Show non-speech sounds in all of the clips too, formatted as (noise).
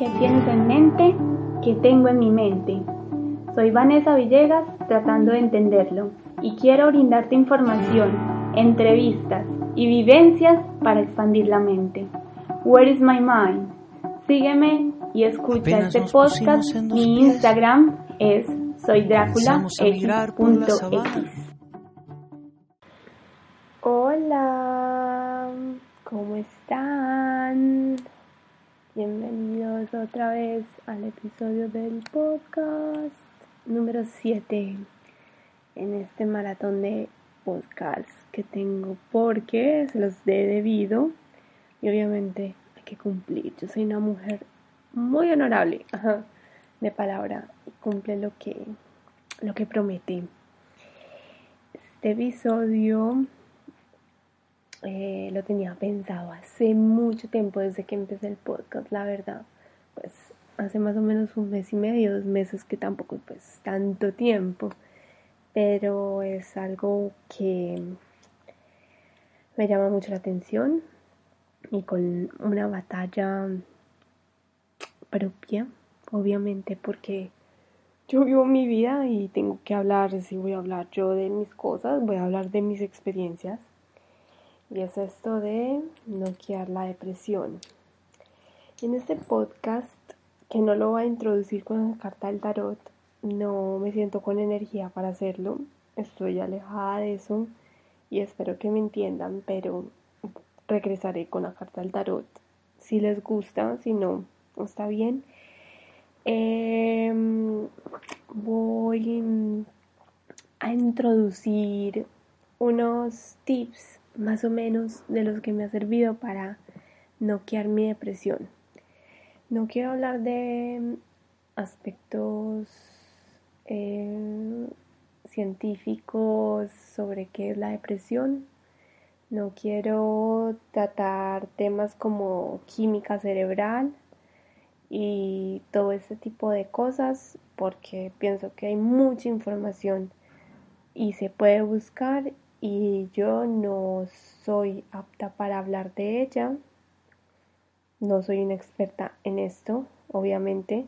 ¿Qué tienes en mente? ¿Qué tengo en mi mente? Soy Vanessa Villegas tratando de entenderlo y quiero brindarte información, entrevistas y vivencias para expandir la mente. Where is my mind? Sígueme y escucha este podcast. Mi Instagram es soydrácula.x. Hola, ¿cómo están? Bienvenidos otra vez al episodio del podcast número 7 en este maratón de podcast que tengo porque se los he debido y obviamente hay que cumplir. Yo soy una mujer muy honorable de palabra y cumple lo que, lo que prometí. Este episodio eh, lo tenía pensado hace mucho tiempo desde que empecé el podcast, la verdad. Pues hace más o menos un mes y medio, dos meses que tampoco pues tanto tiempo. Pero es algo que me llama mucho la atención y con una batalla propia, obviamente, porque yo vivo mi vida y tengo que hablar, si voy a hablar yo de mis cosas, voy a hablar de mis experiencias y es esto de noquear la depresión. En este podcast, que no lo voy a introducir con la carta del tarot, no me siento con energía para hacerlo, estoy alejada de eso y espero que me entiendan, pero regresaré con la carta del tarot. Si les gusta, si no, está bien. Em, voy a introducir unos tips más o menos de los que me ha servido para noquear mi depresión. No quiero hablar de aspectos eh, científicos sobre qué es la depresión. No quiero tratar temas como química cerebral y todo ese tipo de cosas porque pienso que hay mucha información y se puede buscar y yo no soy apta para hablar de ella. No soy una experta en esto, obviamente,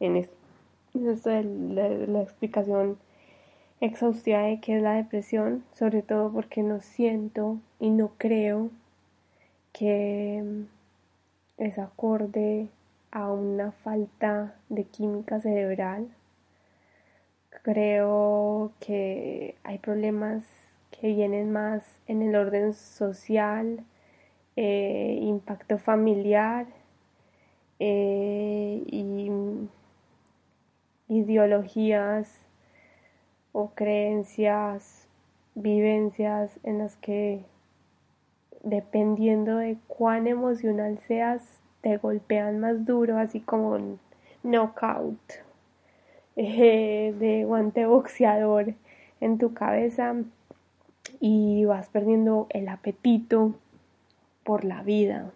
en esto, la, explicación exhaustiva de qué es la depresión, sobre todo porque no siento y no creo que es acorde a una falta de química cerebral. Creo que hay problemas que vienen más en el orden social, eh, impacto familiar eh, y ideologías o creencias, vivencias en las que dependiendo de cuán emocional seas, te golpean más duro, así como un knockout (laughs) eh, de guante boxeador en tu cabeza y vas perdiendo el apetito por la vida,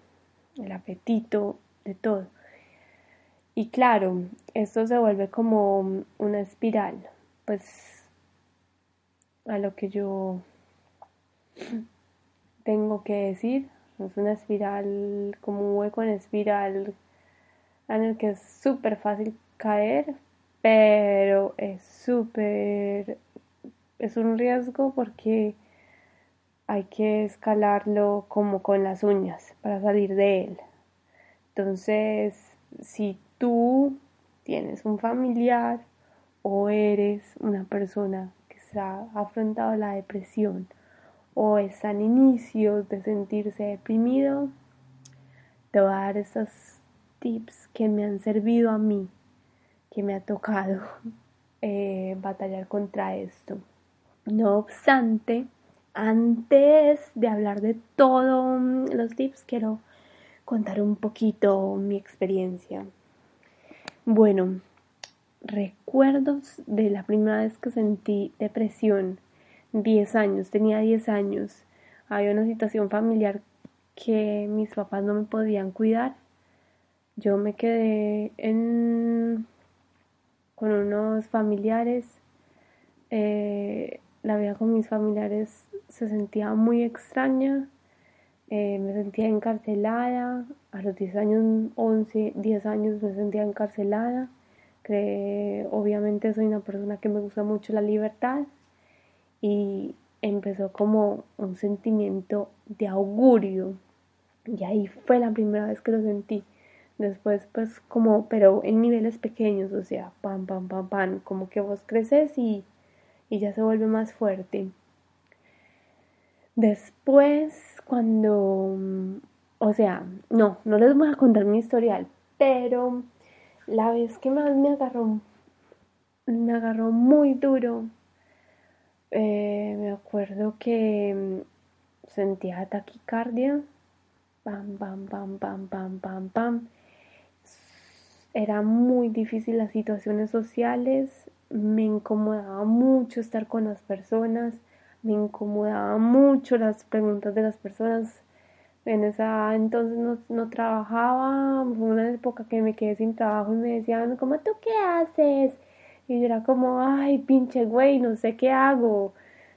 el apetito de todo. Y claro, esto se vuelve como una espiral, pues a lo que yo tengo que decir, es una espiral, como un hueco en espiral en el que es súper fácil caer, pero es súper, es un riesgo porque hay que escalarlo como con las uñas para salir de él. Entonces, si tú tienes un familiar o eres una persona que se ha afrontado la depresión o está en inicios de sentirse deprimido, te voy a dar estos tips que me han servido a mí, que me ha tocado eh, batallar contra esto. No obstante, antes de hablar de todos los tips, quiero contar un poquito mi experiencia. Bueno, recuerdos de la primera vez que sentí depresión, 10 años, tenía 10 años, había una situación familiar que mis papás no me podían cuidar. Yo me quedé en, con unos familiares. Eh, la vida con mis familiares se sentía muy extraña, eh, me sentía encarcelada, a los 10 años, 11, 10 años me sentía encarcelada. Que obviamente soy una persona que me gusta mucho la libertad y empezó como un sentimiento de augurio y ahí fue la primera vez que lo sentí. Después pues como, pero en niveles pequeños, o sea, pam, pam, pam, pam, como que vos creces y, y ya se vuelve más fuerte. Después, cuando, o sea, no, no les voy a contar mi historial, pero la vez que más me agarró, me agarró muy duro, eh, me acuerdo que mm, sentía taquicardia, pam, pam, pam, pam, pam, pam, pam. Era muy difícil las situaciones sociales, me incomodaba mucho estar con las personas, me incomodaba mucho las preguntas de las personas. En esa entonces no, no trabajaba, fue una época que me quedé sin trabajo y me decían, ¿cómo tú qué haces? Y yo era como, ay, pinche güey, no sé qué hago.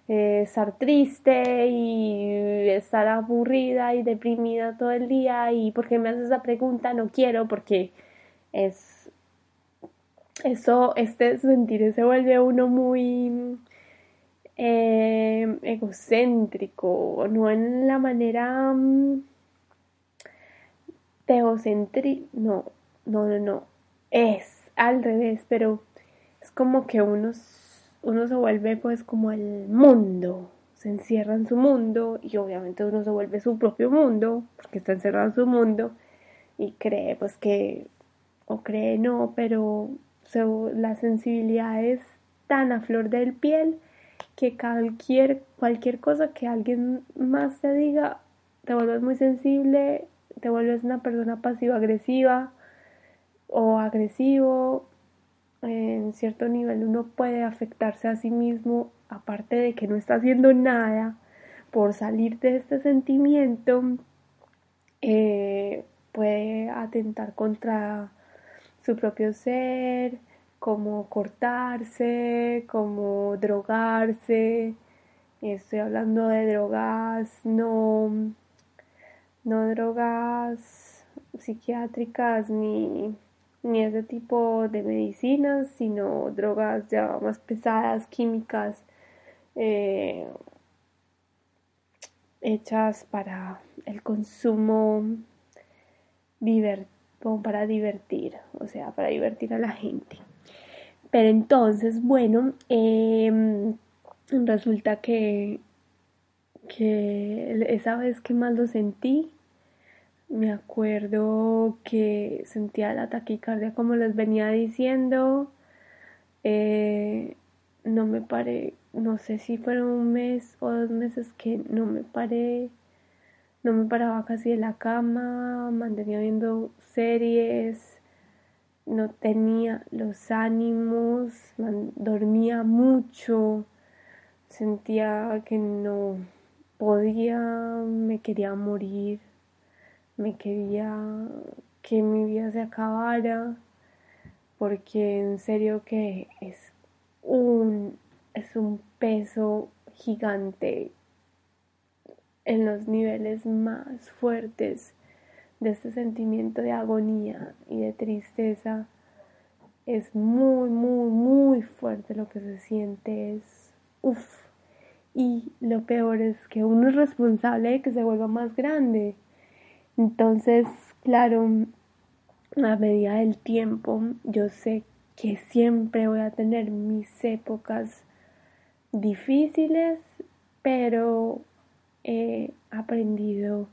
Eh, estar triste y estar aburrida y deprimida todo el día. ¿Y por qué me haces esa pregunta? No quiero, porque es. Eso, este sentir se vuelve uno muy eh, egocéntrico, no en la manera teocentri, no, no, no, no, es al revés, pero es como que uno, uno se vuelve pues como el mundo, se encierra en su mundo y obviamente uno se vuelve su propio mundo, porque está encerrado en su mundo y cree pues que, o cree no, pero la sensibilidad es tan a flor del piel que cualquier, cualquier cosa que alguien más te diga, te vuelves muy sensible, te vuelves una persona pasivo-agresiva o agresivo. En cierto nivel uno puede afectarse a sí mismo, aparte de que no está haciendo nada por salir de este sentimiento, eh, puede atentar contra su propio ser, como cortarse, como drogarse. Estoy hablando de drogas, no, no drogas psiquiátricas ni, ni ese tipo de medicinas, sino drogas ya más pesadas, químicas, eh, hechas para el consumo para divertir, o sea, para divertir a la gente. Pero entonces, bueno, em, resulta que, que esa vez que más lo sentí, me acuerdo que sentía la taquicardia como les venía diciendo. Eh, no me paré, no sé si fueron un mes o dos meses que no me paré, no me paraba casi de la cama, mantenía viendo series, no tenía los ánimos, dormía mucho, sentía que no podía, me quería morir, me quería que mi vida se acabara, porque en serio que es un, es un peso gigante en los niveles más fuertes de este sentimiento de agonía y de tristeza es muy, muy, muy fuerte lo que se siente, es uff. Y lo peor es que uno es responsable de que se vuelva más grande. Entonces, claro, a medida del tiempo, yo sé que siempre voy a tener mis épocas difíciles, pero he aprendido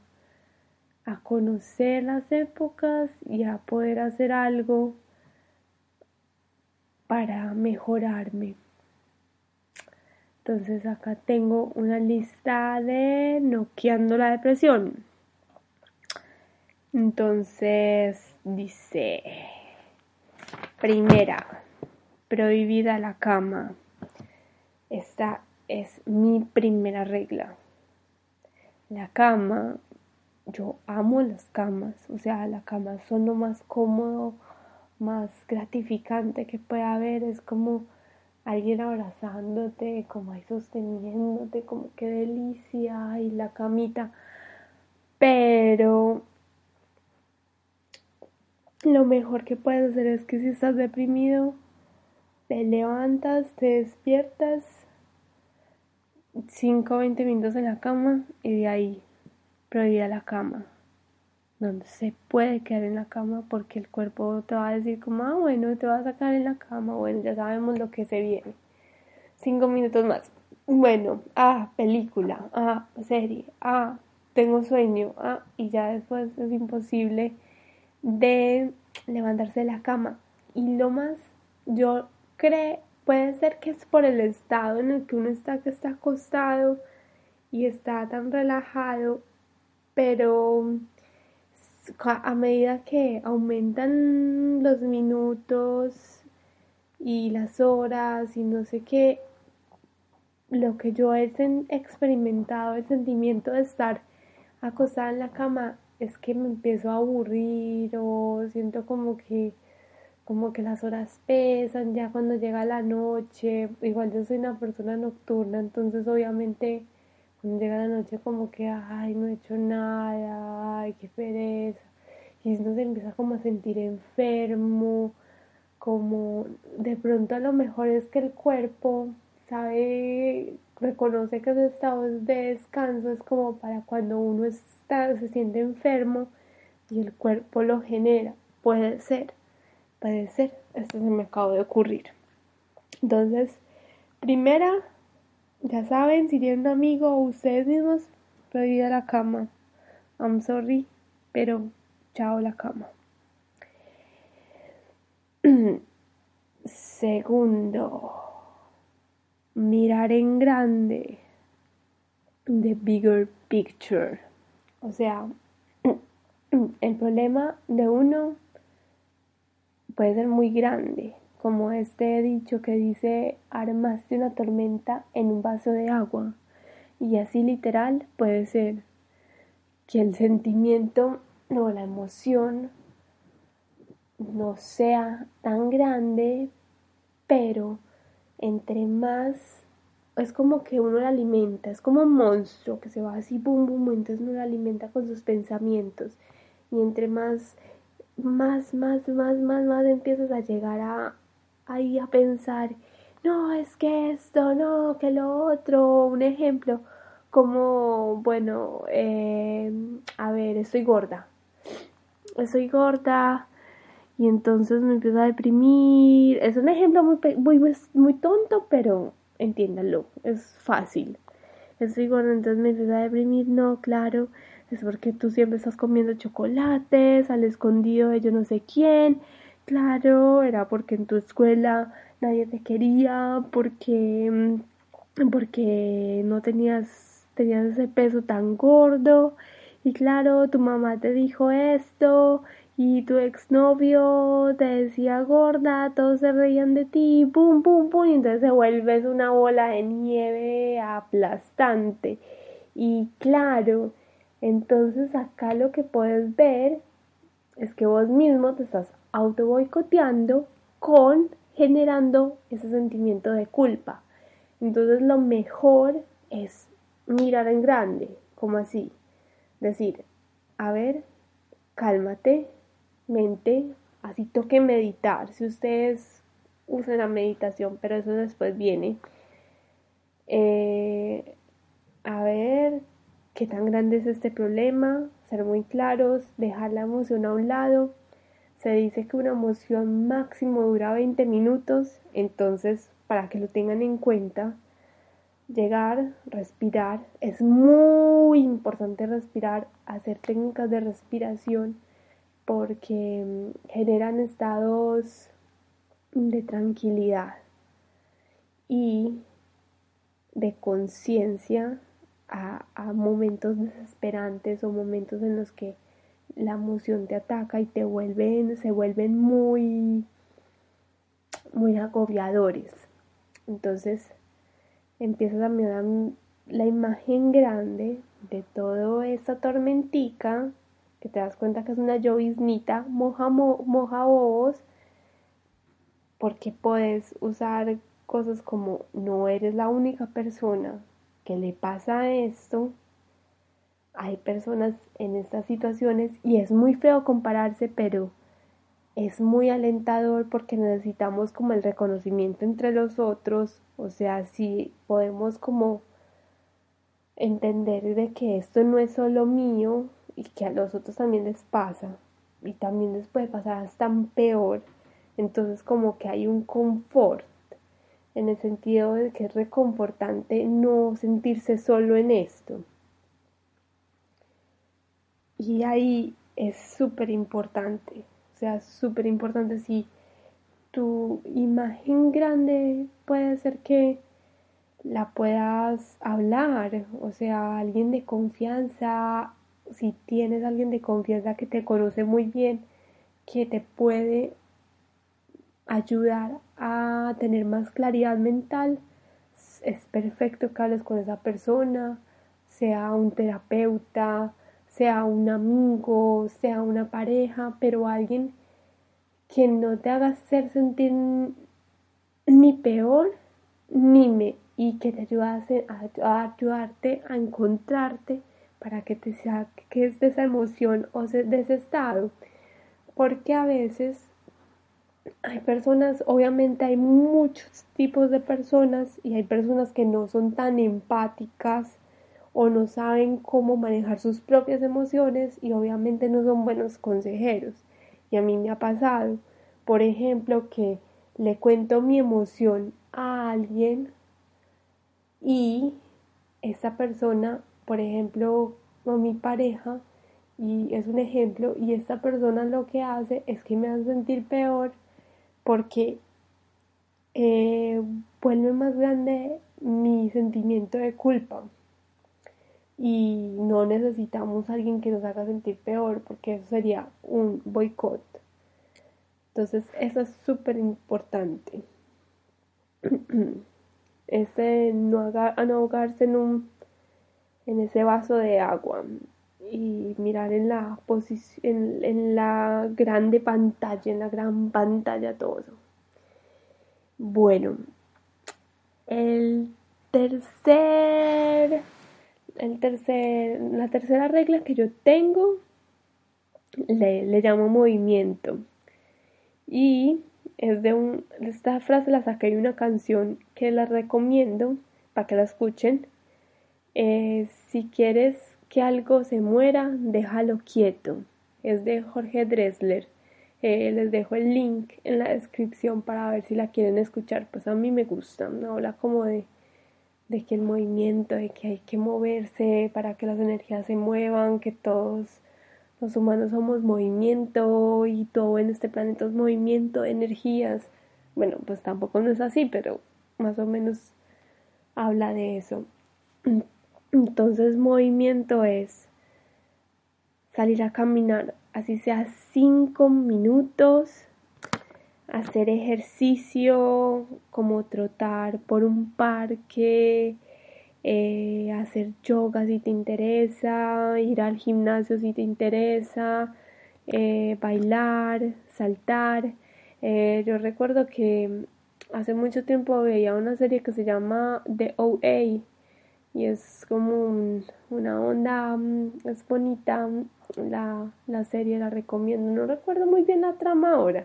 a conocer las épocas y a poder hacer algo para mejorarme. Entonces acá tengo una lista de noqueando la depresión. Entonces dice, primera, prohibida la cama. Esta es mi primera regla. La cama. Yo amo las camas, o sea, la cama son lo más cómodo, más gratificante que puede haber, es como alguien abrazándote, como ahí sosteniéndote, como qué delicia, y la camita, pero lo mejor que puedes hacer es que si estás deprimido, te levantas, te despiertas 5 o 20 minutos en la cama y de ahí prohibida la cama. No se puede quedar en la cama porque el cuerpo te va a decir como, ah, bueno, te vas a sacar en la cama, bueno, ya sabemos lo que se viene. Cinco minutos más. Bueno, ah, película, ah, serie, ah, tengo sueño, ah, y ya después es imposible de levantarse de la cama. Y lo más, yo creo, puede ser que es por el estado en el que uno está, que está acostado y está tan relajado, pero a medida que aumentan los minutos y las horas y no sé qué, lo que yo he experimentado, el sentimiento de estar acostada en la cama, es que me empiezo a aburrir o siento como que como que las horas pesan ya cuando llega la noche igual yo soy una persona nocturna entonces obviamente cuando llega la noche como que ay no he hecho nada ay qué pereza y uno se empieza como a sentir enfermo como de pronto a lo mejor es que el cuerpo sabe reconoce que ese estado de descanso es como para cuando uno está, se siente enfermo y el cuerpo lo genera. Puede ser, puede ser. Esto se me acaba de ocurrir. Entonces, primera, ya saben, si tienen un amigo o ustedes mismos, pedir a la cama. I'm sorry, pero chao la cama. (clears throat) Segundo mirar en grande, the bigger picture. O sea, (clears throat) el problema de uno puede ser muy grande, como este dicho que dice armaste una tormenta en un vaso de agua. Y así literal puede ser que el sentimiento o la emoción no sea tan grande, pero entre más es como que uno la alimenta, es como un monstruo que se va así, bum, bum, entonces uno la alimenta con sus pensamientos. Y entre más, más, más, más, más, más empiezas a llegar a ahí a pensar, no, es que esto, no, que lo otro, un ejemplo, como, bueno, eh, a ver, estoy gorda, estoy gorda, y entonces me empiezo a deprimir. Es un ejemplo muy, muy, muy tonto, pero entiéndanlo, es fácil. Estoy gorda, entonces me empiezo a deprimir. No, claro, es porque tú siempre estás comiendo chocolates al escondido de yo no sé quién. Claro, era porque en tu escuela nadie te quería, porque, mm, porque no tenías, tenías ese peso tan gordo. Y claro, tu mamá te dijo esto y tu exnovio te decía gorda, todos se reían de ti, pum, pum, pum, y entonces se vuelves una bola de nieve aplastante. Y claro, entonces acá lo que puedes ver es que vos mismo te estás auto boicoteando con generando ese sentimiento de culpa. Entonces lo mejor es mirar en grande, como así, decir, a ver, cálmate, mente, así toque meditar, si ustedes usan la meditación, pero eso después viene. Eh, a ver qué tan grande es este problema, ser muy claros, dejar la emoción a un lado. Se dice que una emoción máximo dura 20 minutos, entonces para que lo tengan en cuenta, llegar, respirar, es muy importante respirar, hacer técnicas de respiración porque mm, generan estados de tranquilidad y de conciencia a, momentos desesperantes o momentos en los que la emoción te ataca y te vuelven, se vuelven muy, muy agobiadores. Entonces empiezas a mirar la imagen grande de toda esa tormentica que te das cuenta que es una lloviznita, moja, moja bobos, porque puedes usar cosas como no eres la única persona que le pasa esto. Hay personas en estas situaciones y es muy feo compararse, pero es muy alentador porque necesitamos como el reconocimiento entre los otros, o sea, si podemos como entender de que esto no es solo mío y que a los otros también les pasa y también les puede pasar hasta peor, entonces como que hay un confort en el sentido de que es reconfortante no sentirse solo en esto. Y ahí es súper importante, o sea, súper importante si tu imagen grande puede ser que la puedas hablar, o sea, alguien de confianza, si tienes alguien de confianza que te conoce muy bien, que te puede ayudar a tener más claridad mental, es perfecto que hables con esa persona, sea un terapeuta, sea un amigo, sea una pareja, pero alguien que no te haga ser sentir ni peor ni me y que te ayude a, ayudarte a encontrarte para que te saques de esa emoción o de ese estado. Porque a veces hay personas, obviamente hay muchos tipos de personas y hay personas que no son tan empáticas o no saben cómo manejar sus propias emociones y obviamente no son buenos consejeros. Y a mí me ha pasado, por ejemplo, que le cuento mi emoción a alguien y esa persona, por ejemplo, o mi pareja, y es un ejemplo, y esta persona lo que hace es que me hace sentir peor porque eh, vuelve más grande mi sentimiento de culpa y no necesitamos a alguien que nos haga sentir peor porque eso sería un boicot. Entonces eso es súper importante. (clears throat) Ese no, ahogarse en un en ese vaso de agua y mirar en la posición, en, la grande pantalla, en la gran pantalla todo. Bueno, el tercer, el tercer, la tercera regla que yo tengo le, le llamo movimiento y es de un, esta frase la saqué de una canción que la recomiendo para que la escuchen. Eh, si quieres que algo se muera, déjalo quieto. Es de Jorge Dressler. Eh, les dejo el link en la descripción para ver si la quieren escuchar. Pues a mí me gusta. Habla como de, de que el movimiento, de que hay que moverse para que las energías se muevan, que todos los humanos somos movimiento y todo en este planeta es movimiento, energías. Bueno, pues tampoco no es así, pero más o menos habla de eso. Entonces movimiento es salir a caminar, así sea cinco minutos, hacer ejercicio como trotar por un parque, eh, hacer yoga si te interesa, ir al gimnasio si te interesa, eh, bailar, saltar. Eh, yo recuerdo que hace mucho tiempo veía una serie que se llama The OA y es como una onda, mm, es bonita mm, la, la serie, la recomiendo. No recuerdo muy bien la trama ahora.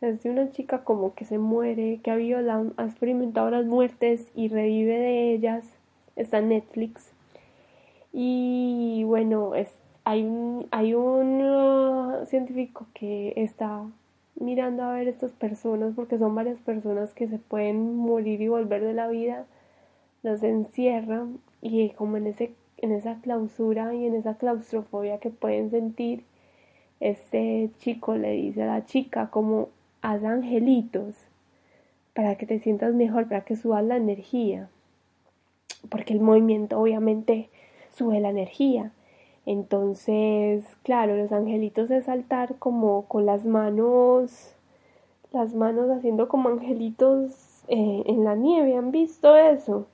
Es de una chica como que se muere, que ha, violado, ha experimentado las muertes y revive de ellas. Está en Netflix. Y bueno, es, hay un, hay un uh, científico que está mirando a ver estas personas, porque son varias personas que se pueden morir y volver de la vida los encierra y como en, ese, en esa clausura y en esa claustrofobia que pueden sentir, este chico le dice a la chica como haz angelitos para que te sientas mejor, para que subas la energía, porque el movimiento obviamente sube la energía. Entonces, claro, los angelitos es saltar como con las manos, las manos haciendo como angelitos eh, en la nieve, ¿han visto eso?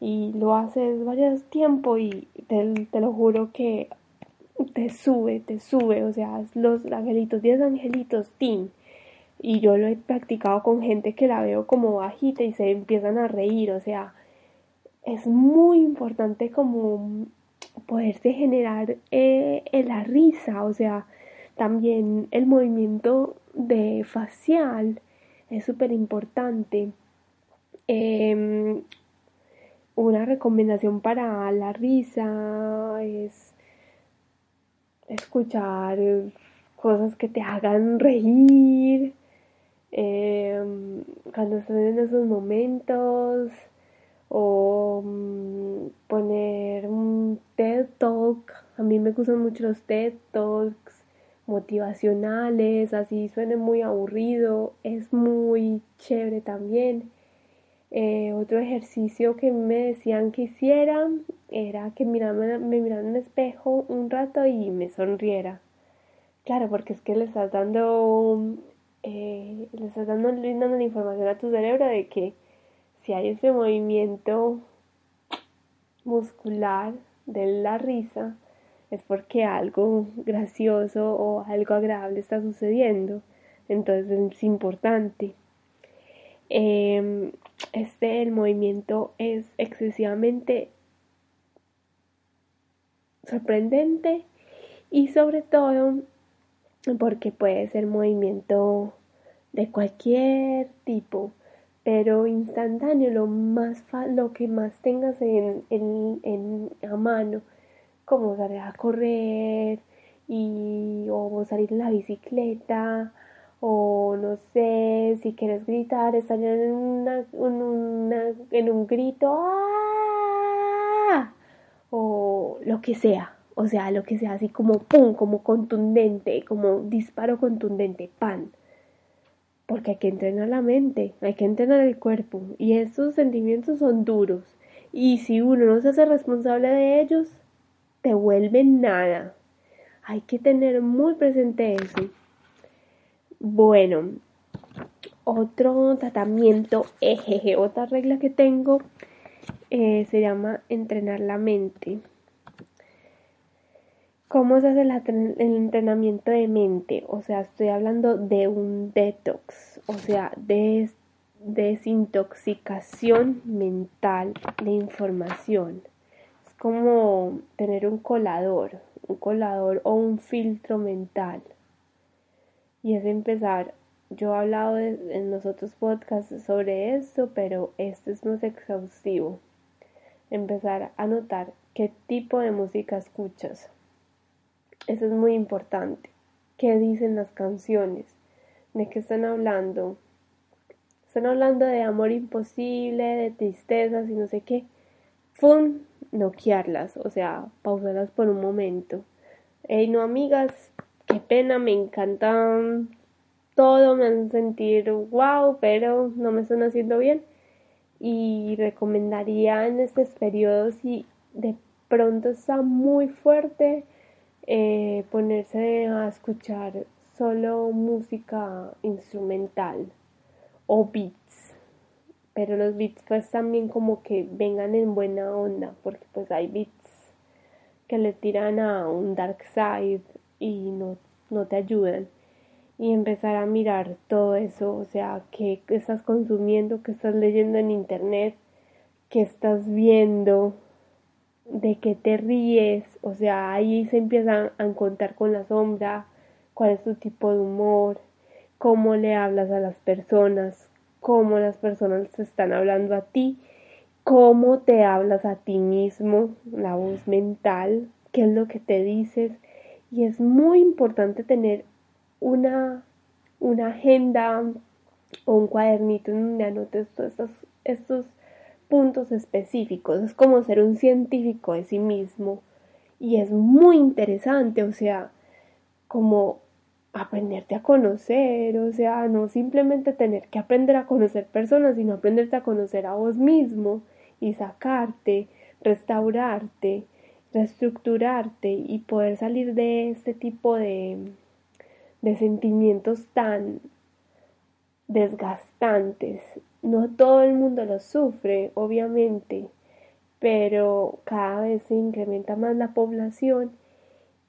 Y lo haces varios tiempo y te, lo juro que te sube, te sube, o sea, los angelitos, 10 angelitos, tin. Y yo lo he practicado con gente que la veo como bajita y se empiezan a reír, o sea, es muy importante como poderse generar eh, la risa, o sea, también el movimiento de facial es súper importante. Em, una recomendación para la risa es escuchar cosas que te hagan reír. Em, cuando estás en esos momentos o mm, poner un TED Talk. A mí me gustan mucho los TED Talks motivacionales, así suena muy aburrido, es muy chévere también. Eh, otro ejercicio que me decían que hiciera era que me mirara en un espejo un rato y me sonriera. Claro, porque es que le estás dando, eh, le estás dando la información a tu cerebro de que si hay ese movimiento muscular de la risa, es porque algo gracioso o algo agradable está sucediendo. Entonces es importante. Em, este el movimiento es excesivamente sorprendente y sobre todo porque puede ser movimiento de cualquier tipo pero instantáneo lo más lo que más tengas en, en, a mano como salir a correr y o salir en la bicicleta o no sé si quieres gritar estar en, una, en un grito ¡ah! o lo que sea o sea lo que sea así como pum como contundente como disparo contundente pan porque hay que entrenar la mente, hay que entrenar el cuerpo y esos sentimientos son duros y si uno no se hace responsable de ellos, te vuelven nada. Hay que tener muy presente eso. Bueno, otro tratamiento, ejeje, otra regla que tengo eh, se llama entrenar la mente. ¿Cómo se hace el entrenamiento de mente? O sea, estoy hablando de un detox, o sea, de desintoxicación mental de información. Es como tener un colador, un colador o un filtro mental. Y es empezar, yo he hablado en los otros podcasts sobre esto, pero este es más exhaustivo. Empezar a notar qué tipo de música escuchas eso es muy importante. ¿Qué dicen las canciones? ¿De qué están hablando? Están hablando de amor imposible, de tristezas y no sé qué. ¡Fum! Noquearlas, o sea, pausarlas por un momento. Hey, no, amigas, qué pena, me encantan todo, me hacen sentir wow, pero no me están haciendo bien. Y recomendaría en estos periodos si de pronto está muy fuerte, eh, ponerse a escuchar solo música instrumental o beats pero los beats pues también como que vengan en buena onda porque pues hay beats que le tiran a un dark side y no, no te ayudan y empezar a mirar todo eso, o sea, qué estás consumiendo, qué estás leyendo en internet, qué estás viendo, de qué te ríes, o sea, ahí se empiezan a encontrar con la sombra, cuál es tu tipo de humor, cómo le hablas a las personas, cómo las personas te están hablando a ti, cómo te hablas a ti mismo, la voz mental, qué es lo que te dices. Y es muy importante tener una, una agenda o un cuadernito en donde anotes todos estos, estos puntos específicos, es como ser un científico de sí mismo. Y es muy interesante, o sea, como aprenderte a conocer, o sea, no simplemente tener que aprender a conocer personas, sino aprenderte a conocer a vos mismo y sacarte, restaurarte, reestructurarte y poder salir de este tipo de, de sentimientos tan desgastantes. No todo el mundo lo sufre, obviamente, pero cada vez se incrementa más la población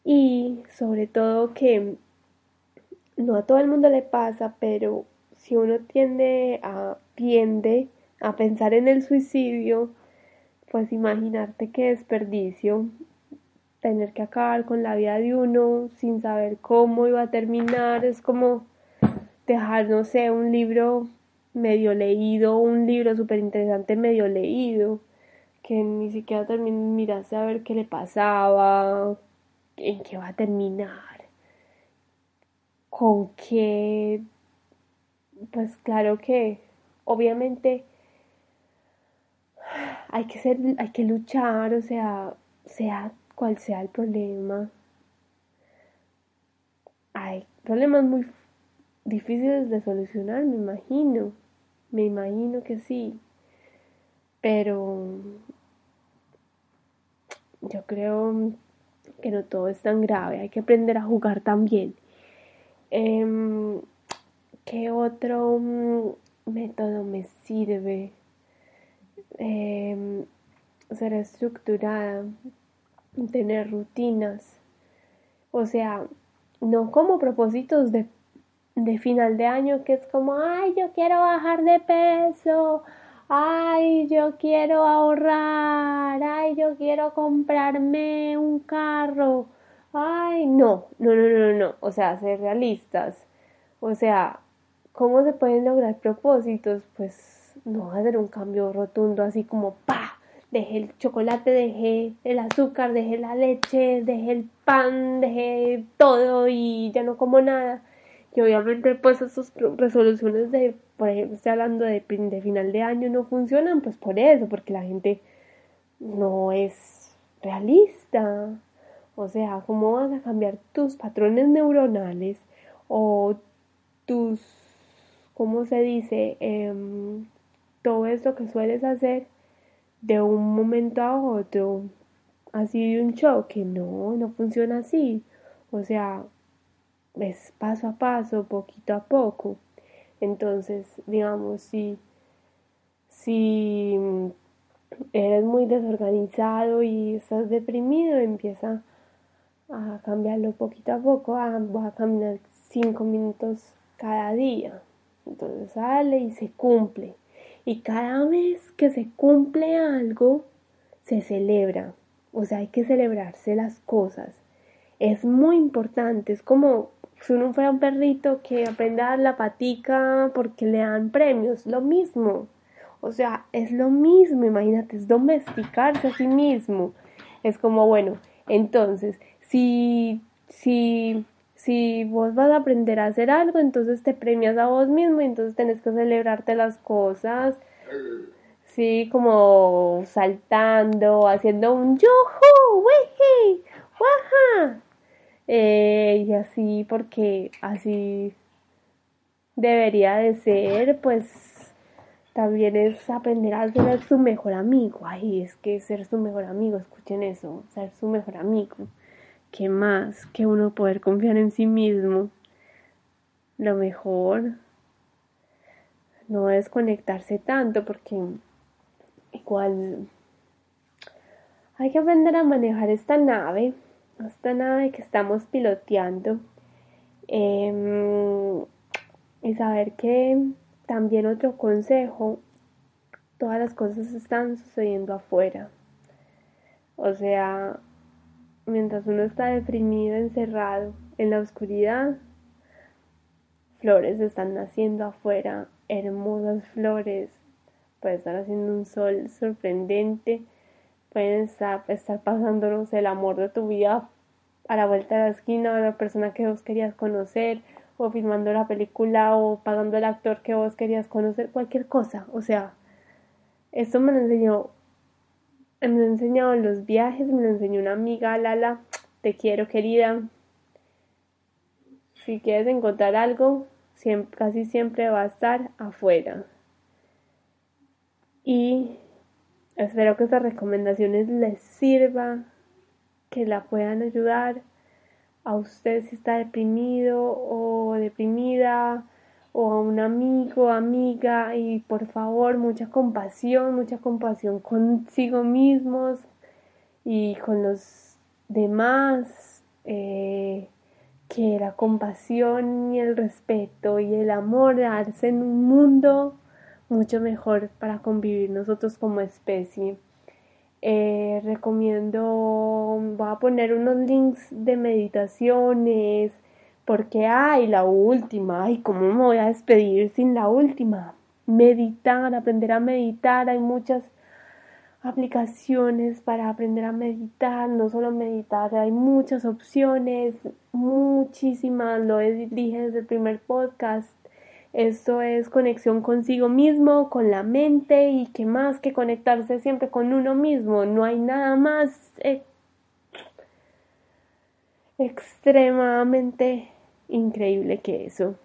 y sobre todo que no a todo el mundo le pasa, pero si uno tiende a tiende a pensar en el suicidio, pues imaginarte qué desperdicio tener que acabar con la vida de uno sin saber cómo iba a terminar, es como dejar, no sé, un libro medio leído, un libro súper interesante medio leído, que ni siquiera miraste a ver qué le pasaba, en qué va a terminar, con qué, pues claro que obviamente hay que ser, hay que luchar, o sea, sea cual sea el problema. Hay problemas muy difíciles de solucionar, me imagino. Me imagino que sí. Pero yo creo que no todo es tan grave. Hay que aprender a jugar también. Em, ¿Qué otro mm, método me sirve? Em, ser estructurada, tener rutinas. O sea, no como propósitos de de final de año que es como, ay, yo quiero bajar de peso, ay, yo quiero ahorrar, ay, yo quiero comprarme un carro, ay, no, no, no, no, no, o sea, ser realistas, o sea, ¿cómo se pueden lograr propósitos? Pues no hacer un cambio rotundo así como, pa, dejé el chocolate, dejé el azúcar, dejé la leche, dejé el pan, dejé todo y ya no como nada y obviamente pues esas resoluciones de, por ejemplo, estoy hablando de, de final de año no funcionan pues por eso, porque la gente no es realista. O sea, ¿cómo vas a cambiar tus patrones neuronales o tus, ¿cómo se dice? Em, todo esto que sueles hacer de un momento a otro, así de un choque. No, no funciona así. O sea, es paso a paso, poquito a poco. Entonces, digamos, si, si eres muy desorganizado y estás deprimido, empieza a cambiarlo poquito a poco. Ah, a caminar cinco minutos cada día. Entonces sale y se cumple. Y cada vez que se cumple algo, se celebra. O sea, hay que celebrarse las cosas. Es muy importante. Es como si uno fuera un perrito que aprende a dar la patica porque le dan premios, lo mismo. O sea, es lo mismo, imagínate, es domesticarse a sí mismo. Es como, bueno, entonces, si, si, si vos vas a aprender a hacer algo, entonces te premias a vos mismo y entonces tenés que celebrarte las cosas. Sí, como saltando, haciendo un yuhu, wihi, waja eh, y así porque así debería de ser, pues también es aprender a ser su mejor amigo. Ay, es que ser su mejor amigo, escuchen eso, ser su mejor amigo. ¿Qué más que uno poder confiar en sí mismo? Lo mejor no es conectarse tanto porque igual hay que aprender a manejar esta nave esta nave que estamos piloteando em, y saber que también otro consejo, todas las cosas están sucediendo afuera. O sea, mientras uno está deprimido, encerrado en la oscuridad, flores están naciendo afuera, hermosas flores, puede estar haciendo un sol sorprendente pueden estar, estar pasándonos el amor de tu vida a la vuelta de la esquina, la persona que vos querías conocer, o filmando la película, o pagando el actor que vos querías conocer, cualquier cosa. O sea, esto me lo enseñó, me lo enseñado en los viajes, me lo enseñó una amiga, Lala, te quiero querida. Si quieres encontrar algo, casi siempre va a estar afuera. Y Espero que estas recomendaciones les sirva, que la puedan ayudar a usted si está deprimido o deprimida o a un amigo, amiga y por favor mucha compasión, mucha compasión consigo mismos y con los demás, eh, que la compasión y el respeto y el amor darse en un mundo mucho mejor para convivir nosotros como especie. Eh, recomiendo, voy a poner unos links de meditaciones, Porque, ay, la última, ay, ¿cómo me voy a despedir sin la última? Meditar, aprender a meditar, hay muchas aplicaciones para aprender a meditar, no solo meditar, hay muchas opciones, muchísimas, lo dije desde el primer podcast. Esto es conexión consigo mismo, con la mente y que más que conectarse siempre con uno mismo. No hay nada más eh, extremadamente increíble que eso.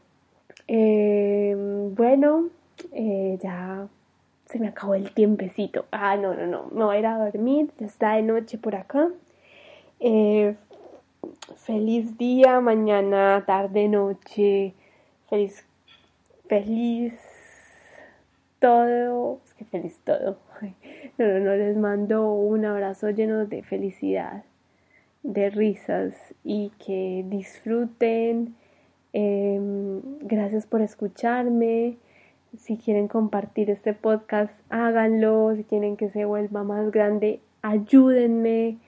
Em, bueno, eh, ya se me acabó el tiempecito. Ah, no, no, no, me voy a ir a dormir, ya está de noche por acá. Eh, feliz día, mañana, tarde, noche, feliz, feliz todo, es que feliz todo. (laughs) No, no, no, les mando un abrazo lleno de felicidad, de risas y que disfruten. Em, gracias por escucharme. Si quieren compartir este podcast, háganlo. Si quieren que se vuelva más grande, ayúdenme.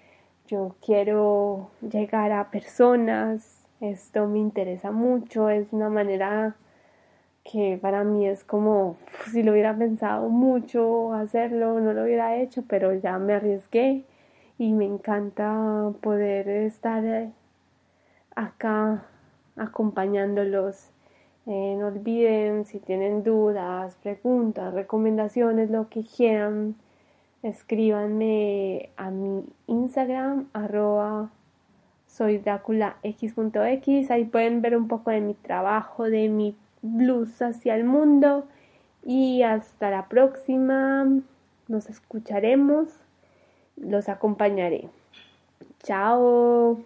Yo quiero llegar a personas. Esto me interesa mucho. Es una manera que para mí es como si lo hubiera pensado mucho hacerlo, no lo hubiera hecho, pero ya me arriesgué y me encanta poder estar acá acompañándolos eh, no olviden si tienen dudas, preguntas, recomendaciones, lo que quieran, escríbanme a mi Instagram, arroba soy X.x. Ahí pueden ver un poco de mi trabajo, de mi blues hacia el mundo. Y hasta la próxima. Nos escucharemos. Los acompañaré. Chao.